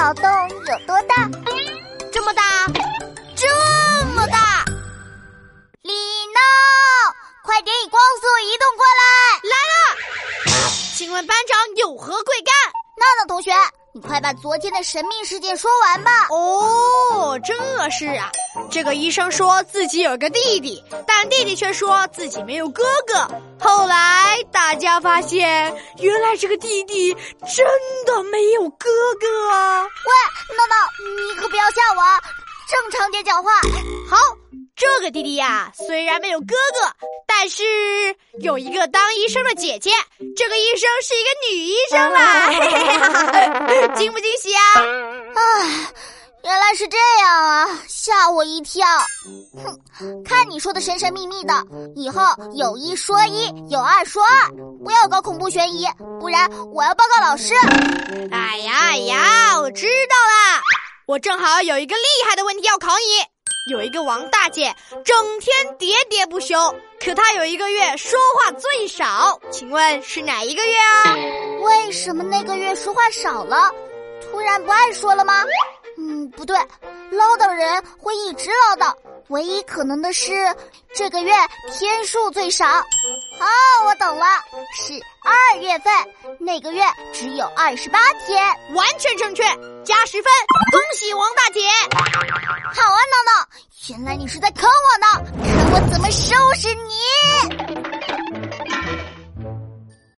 脑洞有多大？这么大，这么大！李闹，快点以光速移动过来！来了，请问班长有何贵干？闹闹同学，你快把昨天的神秘事件说完吧。哦，这是啊，这个医生说自己有个弟弟，但弟弟却说自己没有哥哥。后来大家发现，原来这个弟弟真的没有哥哥啊！喂，闹闹，你可不要吓我，正常点讲话。好，这个弟弟呀，虽然没有哥哥，但是有一个当医生的姐姐。这个医生是一个女医生啦，惊不惊喜啊？啊，原来是这样啊，吓我一跳。哼，看你说的神神秘秘的，以后有一说一，有二说二，不要搞恐怖悬疑，不然我要报告老师。哎呀哎呀，我知道啦，我正好有一个厉害的问题要考你。有一个王大姐，整天喋喋不休，可她有一个月说话最少，请问是哪一个月啊？为什么那个月说话少了？突然不爱说了吗？嗯，不对，唠叨人会一直唠叨，唯一可能的是这个月天数最少。哦，我懂了，是二月份，那个月只有二十八天，完全正确，加十分，恭喜王大姐。好啊，闹闹，原来你是在坑我呢，看我怎么收拾你！